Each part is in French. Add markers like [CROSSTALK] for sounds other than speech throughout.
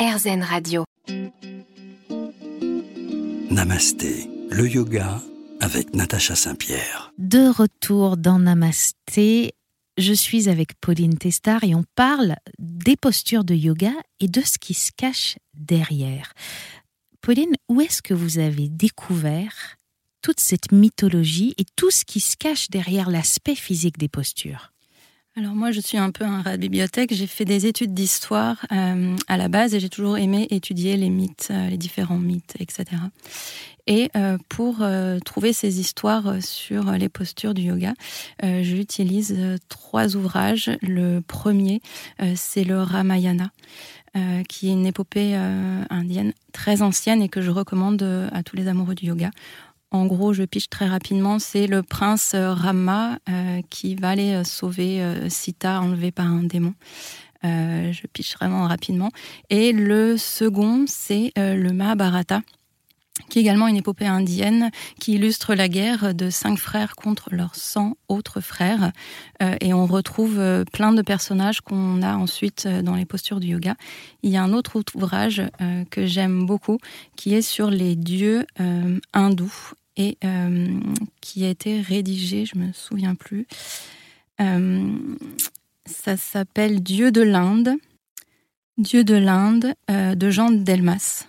RZN Radio. Namasté, le yoga avec Natacha Saint-Pierre. De retour dans Namasté, je suis avec Pauline Testard et on parle des postures de yoga et de ce qui se cache derrière. Pauline, où est-ce que vous avez découvert toute cette mythologie et tout ce qui se cache derrière l'aspect physique des postures? Alors moi, je suis un peu un rat de bibliothèque. J'ai fait des études d'histoire euh, à la base et j'ai toujours aimé étudier les mythes, euh, les différents mythes, etc. Et euh, pour trouver ces histoires sur les postures du yoga, j'utilise trois ouvrages. Le premier, c'est le Ramayana. qui est une épopée indienne très ancienne et que je recommande à tous les amoureux du yoga. En gros, je piche très rapidement, c'est le prince euh, Rama euh, qui va aller euh, sauver Sita enlevée par un démon. je piche vraiment rapidement. Et le second, c'est le Mahabharata, qui est également une épopée indienne qui illustre la guerre de cinq frères contre leurs 100 autres frères. et on retrouve plein de personnages qu'on a ensuite dans les postures du yoga. Il y a un autre ouvrage que j'aime beaucoup qui est sur les dieux hindous et euh, qui a été rédigé, je me souviens plus. Euh, ça s'appelle Dieu de l'Inde, Dieu de l'Inde euh, de Jean Delmas.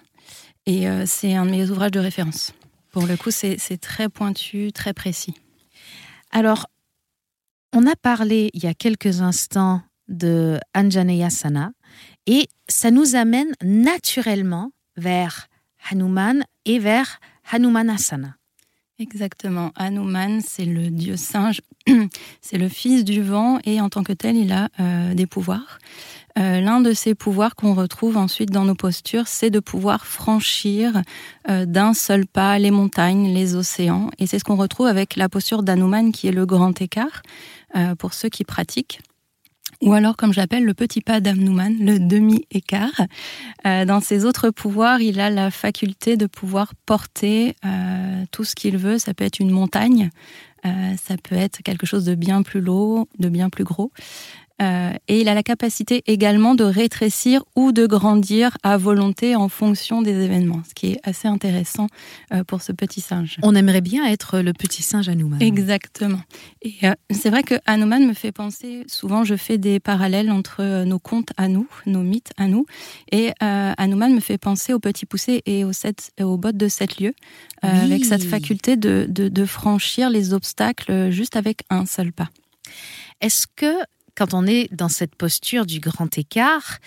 Et c'est un de mes ouvrages de référence. Pour le coup, c'est très pointu, très précis. Alors, on a parlé il y a quelques instants de Anjaneyasana et ça nous amène naturellement vers Hanuman et vers Hanumanasana. Exactement. Hanuman, c'est le dieu singe, [CLEARS THROAT] c'est le fils du vent et en tant que tel, il a euh, des pouvoirs. Euh, l'un de ces pouvoirs qu'on retrouve ensuite dans nos postures, c'est de pouvoir franchir euh, d'un seul pas les montagnes, les océans. Et c'est ce qu'on retrouve avec la posture d'Hanuman qui est le grand écart pour ceux qui pratiquent ou alors comme j'appelle le petit pas d'Amnouman, le demi-écart. Euh, dans ses autres pouvoirs, il a la faculté de pouvoir porter euh, tout ce qu'il veut. Ça peut être une montagne, euh, ça peut être quelque chose de bien plus lourd, de bien plus gros. Euh, et il a la capacité également de rétrécir ou de grandir à volonté en fonction des événements, ce qui est assez intéressant euh, pour ce petit singe. On aimerait bien être le petit singe Hanuman. Exactement. Et euh, c'est vrai que Hanuman me fait penser, souvent je fais des parallèles entre nos contes à nous, nos mythes à nous, et Hanuman me fait penser au petit poussé et aux, sept, aux bottes de sept lieux, avec cette faculté de, de franchir les obstacles juste avec un seul pas. Est-ce que quand on est dans cette posture du grand écart,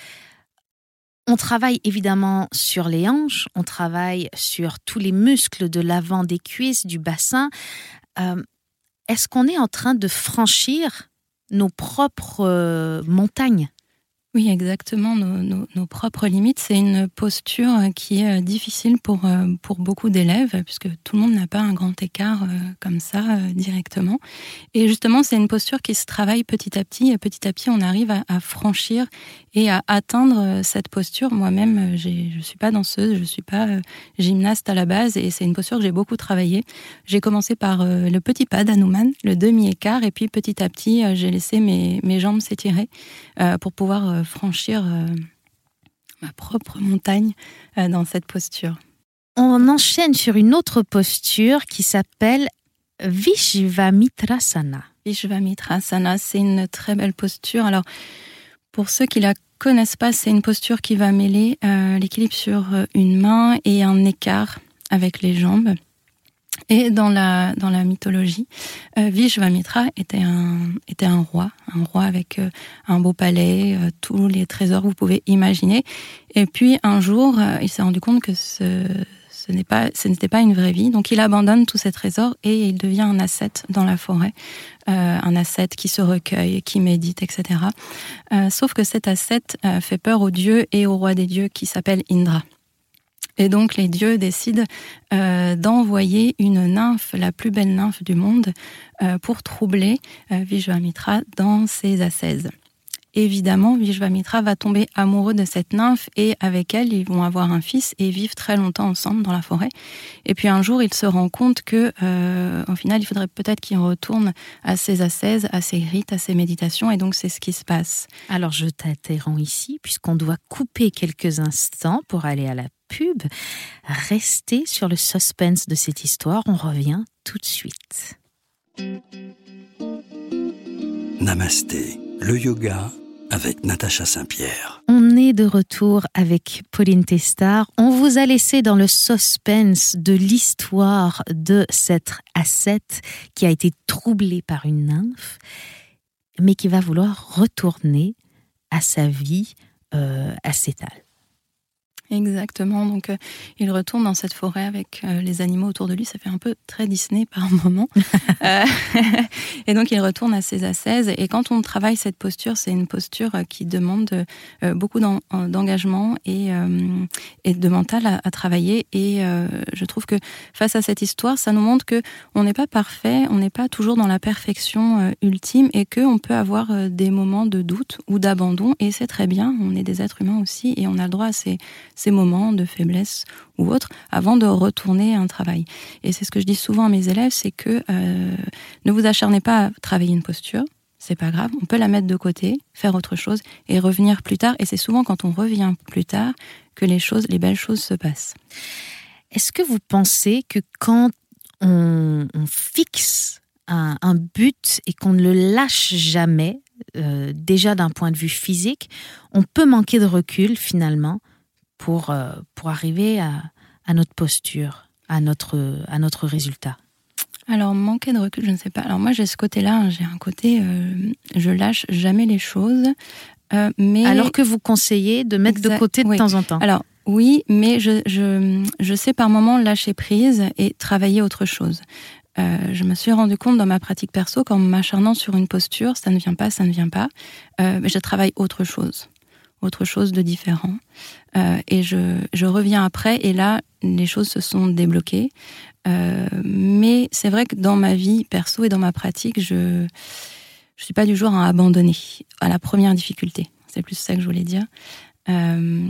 on travaille évidemment sur les hanches, on travaille sur tous les muscles de l'avant des cuisses, du bassin. Euh, est-ce qu'on est en train de franchir nos propres euh, montagnes? Oui, exactement, nos, propres limites. C'est une posture qui est euh, difficile pour, euh, pour beaucoup d'élèves, puisque tout le monde n'a pas un grand écart euh, comme ça directement. Et justement, c'est une posture qui se travaille petit à petit, et petit à petit, on arrive à, franchir et à atteindre cette posture. Moi-même, je ne suis pas danseuse, je ne suis pas gymnaste à la base, et c'est une posture que j'ai beaucoup travaillé. J'ai commencé par le petit pas d'Hanuman, le demi-écart, et puis petit à petit, j'ai laissé mes, mes jambes s'étirer pour pouvoir franchir euh, ma propre montagne euh, dans cette posture. On enchaîne sur une autre posture qui s'appelle Vishvamitrasana. Vishvamitrasana, c'est une très belle posture. Alors, pour ceux qui la connaissent pas, c'est une posture qui va mêler euh, l'équilibre sur une main et un écart avec les jambes. Et dans la, dans la mythologie, euh, Vishvamitra était un, était un roi, un roi avec euh, un beau palais, euh, tous les trésors que vous pouvez imaginer. Et puis un jour, il s'est rendu compte que ce, ce n'est pas, ce n'était pas une vraie vie. Donc il abandonne tous ses trésors et il devient un ascète dans la forêt, un ascète qui se recueille, qui médite, etc. sauf que cet ascète fait peur aux dieux et au roi des dieux qui s'appelle Indra. Et donc les dieux décident euh, d'envoyer une nymphe, la plus belle nymphe du monde, euh, pour troubler euh, dans ses ascèses. évidemment, Vishvamitra va tomber amoureux de cette nymphe et avec elle, ils vont avoir un fils et vivre très longtemps ensemble dans la forêt. Et puis un jour, il se rend compte que, euh, au final, il faudrait peut-être qu'il retourne à ses ascèses, à ses rites, à ses méditations. Et donc, c'est ce qui se passe. Alors, je t'interromps ici, puisqu'on doit couper quelques instants pour aller à la pub. Restez sur le suspense de cette histoire. On revient tout de suite. Namasté, le yoga avec Natacha Saint-Pierre. On est de retour avec Pauline Testard. On vous a laissé dans le suspense de l'histoire de cette ascète qui a été troublée par une nymphe, mais qui va vouloir retourner à sa vie euh, ascétale. Exactement. Donc, euh, il retourne dans cette forêt avec euh, les animaux autour de lui. Ça fait un peu très Disney par [LAUGHS] moment. Euh, [LAUGHS] et donc, il retourne à ses ascèses. Et quand on travaille cette posture, c'est une posture qui demande beaucoup d'engagement et, et, de mental à, à travailler. Et je trouve que face à cette histoire, ça nous montre que on n'est pas parfait, on n'est pas toujours dans la perfection ultime et que on peut avoir des moments de doute ou d'abandon. Et c'est très bien. On est des êtres humains aussi et on a le droit à ces ces moments de faiblesse ou autres avant de retourner à un travail. Et c'est ce que je dis souvent à mes élèves, c'est que euh, ne vous acharnez pas à travailler une posture, c'est pas grave, on peut la mettre de côté, faire autre chose et revenir plus tard. Et c'est souvent quand on revient plus tard que les choses, les belles choses se passent. Est-ce que vous pensez que quand on, fixe un, but et qu'on ne le lâche jamais, euh, déjà d'un point de vue physique, on peut manquer de recul finalement pour, euh, pour arriver à, à, notre posture, à notre, à notre résultat alors, manquer de recul, je ne sais pas. Alors, moi, j'ai ce côté-là. Hein. J'ai un côté, euh, je lâche jamais les choses. Euh, mais... Alors que vous conseillez de mettre de côté de temps en temps. Alors, oui, mais je, je, je, sais par moment lâcher prise et travailler autre chose. Euh, je me suis rendu compte dans ma pratique perso qu'en m'acharnant sur une posture, ça ne vient pas, ça ne vient pas, euh, je travaille autre chose autre chose de différent. Euh, et je, reviens après, et là, les choses se sont débloquées. Euh, mais c'est vrai que dans ma vie perso et dans ma pratique, je je suis pas du genre à abandonner à la première difficulté. C'est plus ça que je voulais dire. Euh,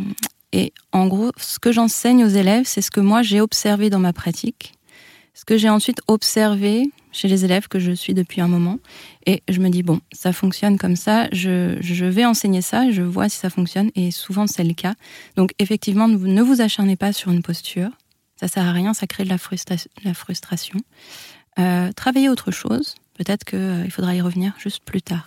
et en gros, ce que j'enseigne aux élèves, c'est ce que moi j'ai observé dans ma pratique, ce que j'ai ensuite observé chez les élèves que je suis depuis un moment. Et je me dis, bon, ça fonctionne comme ça, je, je vais enseigner ça, je vois si ça fonctionne, et souvent c'est le cas. Donc effectivement, ne vous acharnez pas sur une posture, ça sert à rien, ça crée de la, frustration. Euh, travaillez autre chose, peut-être qu'il euh, faudra y revenir juste plus tard.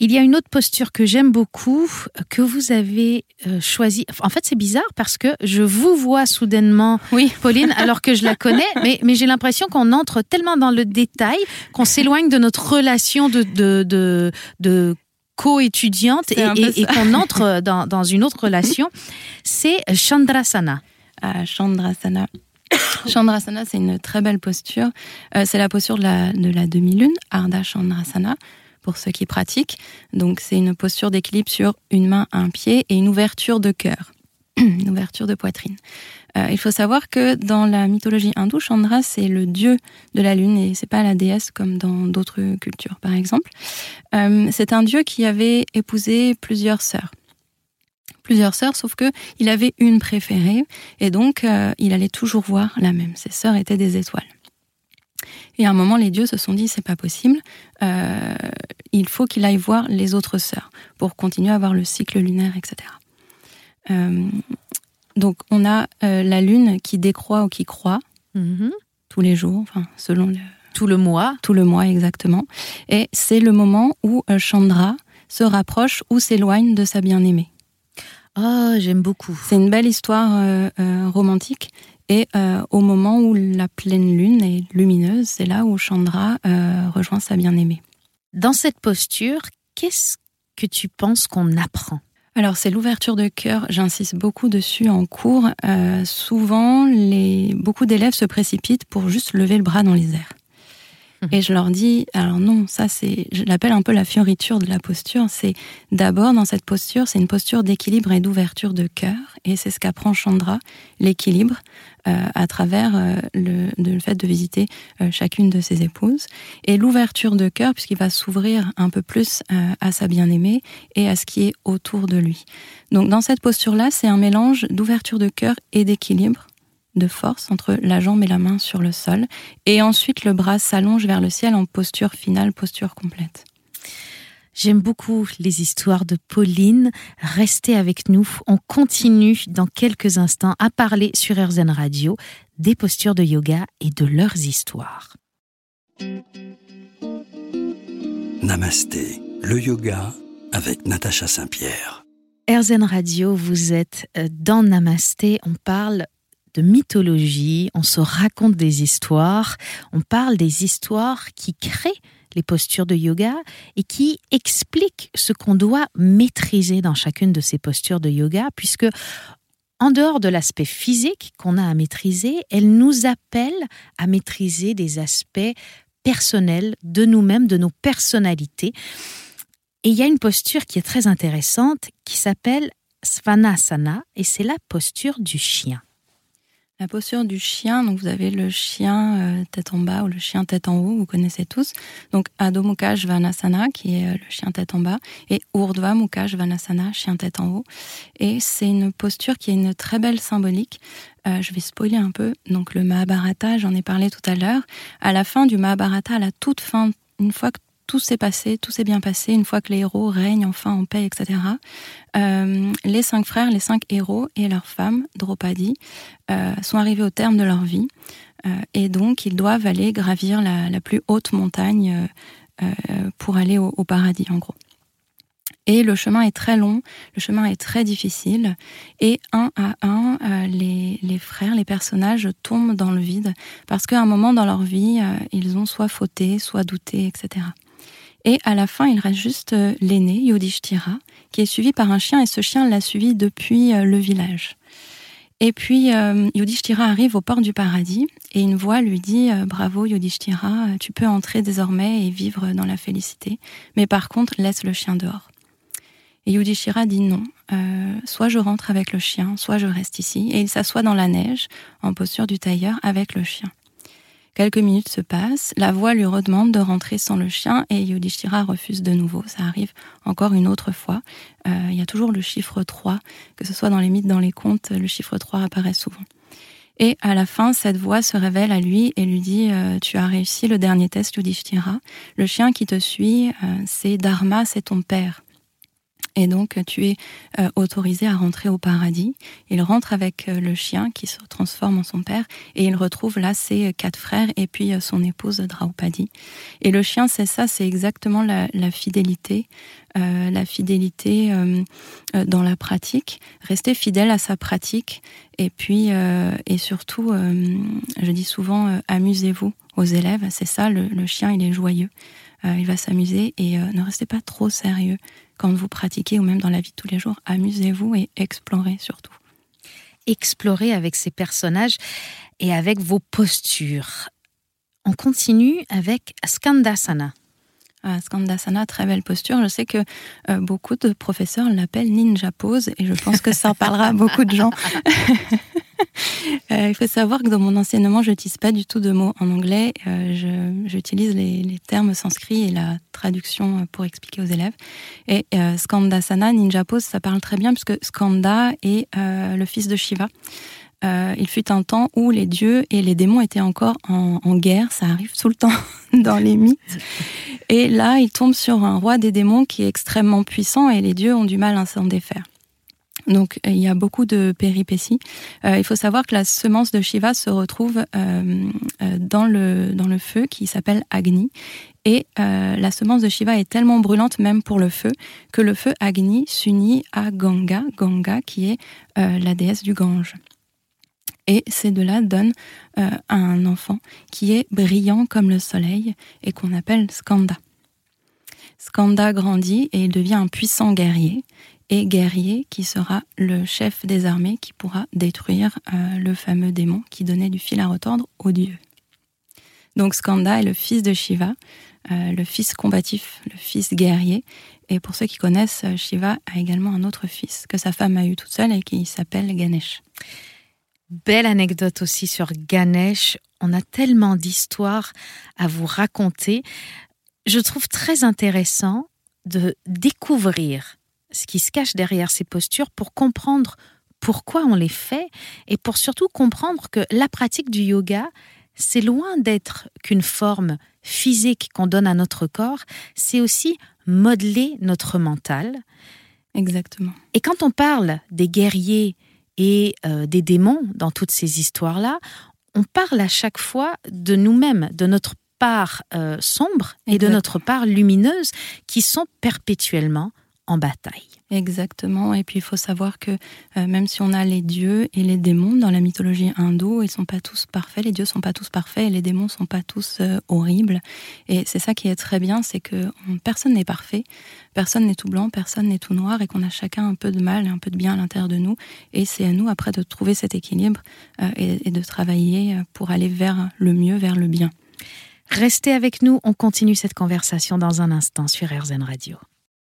Il y a une autre posture que j'aime beaucoup, que vous avez euh, choisie. En fait, c'est bizarre parce que je vous vois soudainement, oui. Pauline, [LAUGHS] alors que je la connais, mais, mais j'ai l'impression qu'on entre tellement dans le détail qu'on [LAUGHS] s'éloigne de notre relation de, de, de, de co-étudiante et, et, qu'on entre dans, dans, une autre relation. C'est Chandrasana. Ah, Chandrasana. [COUGHS] Chandrasana, c'est une très belle posture. Euh, c'est la posture de la, de la demi-lune, Ardha Chandrasana pour ceux qui pratiquent. Donc c'est une posture d'équilibre sur une main, un pied et une ouverture de cœur, [CLEARS THROAT] une ouverture de poitrine. Euh, il faut savoir que dans la mythologie hindoue, Chandra c'est le dieu de la lune et c'est pas la déesse comme dans d'autres cultures par exemple. Euh, c'est un dieu qui avait épousé plusieurs sœurs plusieurs sœurs, sauf que il avait une préférée et donc euh, il allait toujours voir la même. Ses sœurs étaient des étoiles. Et à un moment, les dieux se sont dit c'est pas possible. Euh, il faut qu'il aille voir les autres sœurs pour continuer à avoir le cycle lunaire, etc. Euh, donc, on a euh, la lune qui décroît ou qui croît mm-hmm. tous les jours, enfin selon le tout le mois, tout le mois exactement. Et c'est le moment où Chandra se rapproche ou s'éloigne de sa bien-aimée. Oh, j'aime beaucoup. C'est une belle histoire romantique et euh, au moment où la pleine lune est lumineuse, c'est là où Chandra euh, rejoint sa bien-aimée. Dans cette posture, qu'est-ce que tu penses qu'on apprend? Alors c'est l'ouverture de cœur, j'insiste beaucoup dessus en cours. Euh, souvent, les, beaucoup d'élèves se précipitent pour juste lever le bras dans les airs. [LAUGHS] Et je leur dis, alors non, ça c'est, je l'appelle un peu la fioriture de la posture. C'est d'abord dans cette posture, c'est une posture d'équilibre et d'ouverture de cœur, et c'est ce qu'apprend Chandra, l'équilibre, euh, à travers euh, le, le, fait de visiter euh, chacune de ses épouses, et l'ouverture de cœur puisqu'il va s'ouvrir un peu plus à sa bien-aimée et à ce qui est autour de lui. Donc dans cette posture-là, c'est un mélange d'ouverture de cœur et d'équilibre de force entre la jambe et la main sur le sol, et ensuite le bras s'allonge vers le ciel en posture finale, posture complète. J'aime beaucoup les histoires de Pauline. Restez avec nous. On continue dans quelques instants à parler sur RZN Radio des postures de yoga et de leurs histoires. Namasté, le yoga avec Natacha Saint-Pierre. RZN Radio, vous êtes dans Namasté. On parle de mythologie, on se raconte des histoires, on parle des histoires qui créent les postures de yoga et qui expliquent ce qu'on doit maîtriser dans chacune de ces postures de yoga, puisque en dehors de l'aspect physique qu'on a à maîtriser, elle nous appelle à maîtriser des aspects personnels de nous-mêmes, de nos personnalités. Et il y a une posture qui est très intéressante qui s'appelle Svanasana et c'est la posture du chien. La posture du chien, donc vous avez le chien euh, tête en bas ou le chien tête en haut, vous connaissez tous. Donc Adho Mukha Svanasana, qui est euh, le chien tête en bas, et Urdhva Mukha Svanasana, chien tête en haut. Et c'est une posture qui a une très belle symbolique. Euh, je vais spoiler un peu. Donc le Mahabharata, j'en ai parlé tout à l'heure. À la fin du Mahabharata, à la toute fin, une fois que tout s'est passé, tout s'est bien passé, une fois que les héros règnent enfin en paix, etc. Euh, les cinq frères, les cinq héros et leurs femmes, Draupadi, euh, sont arrivés au terme de leur vie. Euh, et donc, ils doivent aller gravir la, plus haute montagne pour aller au, paradis, en gros. Et le chemin est très long, le chemin est très difficile, et un à un, les, frères, les personnages tombent dans le vide, parce qu'à un moment dans leur vie, ils ont soit fauté, soit douté, etc. Et à la fin, il reste juste euh, l'aîné, Yudhishthira, qui est suivi par un chien, et ce chien l'a suivi depuis euh, le village. Et puis, euh, arrive au port du paradis, et une voix lui dit Bravo Yudhishthira, tu peux entrer désormais et vivre dans la félicité, mais par contre, laisse le chien dehors. Et Yudhishthira dit non, soit je rentre avec le chien, soit je reste ici, et il s'assoit dans la neige, en posture du tailleur, avec le chien. Quelques minutes se passent, la voix lui redemande de rentrer sans le chien et Yudhishthira refuse de nouveau. Ça arrive encore une autre fois. Euh, il y a toujours le chiffre 3, que ce soit dans les mythes, dans les contes, le chiffre 3 apparaît souvent. Et à la fin, cette voix se révèle à lui et lui dit euh, Tu as réussi le dernier test, Yudhishthira. Le chien qui te suit, euh, c'est Dharma, c'est ton père. Et donc, tu es euh, autorisé à rentrer au paradis. Il rentre avec euh, le chien qui se transforme en son père et il retrouve là ses quatre frères et puis euh, son épouse Draupadi. Et le chien, c'est ça, c'est exactement la, fidélité, la fidélité dans la pratique, rester fidèle à sa pratique et puis et surtout, je dis souvent, amusez-vous aux élèves. C'est ça, le, chien, il est joyeux. il va s'amuser et ne restez pas trop sérieux quand vous pratiquez ou même dans la vie de tous les jours, amusez-vous et explorez surtout. Explorez avec ces personnages et avec vos postures. On continue avec Skandasana. Ah, Skandasana, très belle posture. Je sais que euh, beaucoup de professeurs l'appellent ninja pose et je pense que ça en parlera à beaucoup de gens. [LAUGHS] [LAUGHS] Euh, il faut savoir que dans mon enseignement, je n'utilise pas du tout de mots en anglais. Euh, j'utilise les, termes sanscrits et la traduction pour expliquer aux élèves. Et euh, Skandasana, Ninja Pose, ça parle très bien puisque Skanda est le fils de Shiva. il fut un temps où les dieux et les démons étaient encore en, en, guerre, ça arrive tout le temps [LAUGHS] dans les mythes. Et là, il tombe sur un roi des démons qui est extrêmement puissant et les dieux ont du mal à s'en défaire. Donc il y a beaucoup de péripéties. Euh, il faut savoir que la semence de Shiva se retrouve euh, euh, dans, le, dans le feu qui s'appelle Agni. Et la semence de Shiva est tellement brûlante même pour le feu que le feu Agni s'unit à Ganga, Ganga qui est la déesse du Gange. Et ces deux-là donnent un enfant qui est brillant comme le soleil et qu'on appelle Skanda. Skanda grandit et il devient un puissant guerrier et guerrier qui sera le chef des armées qui pourra détruire euh, le fameux démon qui donnait du fil à retordre aux dieux. Donc Skanda est le fils de Shiva, euh, le fils combatif, le fils guerrier. Et pour ceux qui connaissent, euh, Shiva a également un autre fils que sa femme a eu toute seule et qui s'appelle Ganesh. Belle anecdote aussi sur Ganesh. On a tellement d'histoires à vous raconter. Je trouve très intéressant de découvrir ce qui se cache derrière ces postures pour comprendre pourquoi on les fait et pour surtout comprendre que la pratique du yoga, c'est loin d'être qu'une forme physique qu'on donne à notre corps, c'est aussi modeler notre mental. Exactement. Et quand on parle des guerriers et euh, des démons dans toutes ces histoires-là, on parle à chaque fois de nous-mêmes, de notre part euh, sombre et de notre part lumineuse qui sont perpétuellement en bataille. Exactement. Et puis il faut savoir que euh, même si on a les dieux et les démons dans la mythologie hindoue, ils sont pas tous parfaits. Les dieux sont pas tous parfaits et les démons sont pas tous euh, horribles. Et c'est ça qui est très bien, c'est que personne n'est parfait, personne n'est tout blanc, personne n'est tout noir, et qu'on a chacun un peu de mal, un peu de bien à l'intérieur de nous. Et c'est à nous après de trouver cet équilibre euh, et, et de travailler pour aller vers le mieux, vers le bien. Restez avec nous, on continue cette conversation dans un instant sur RZN Radio.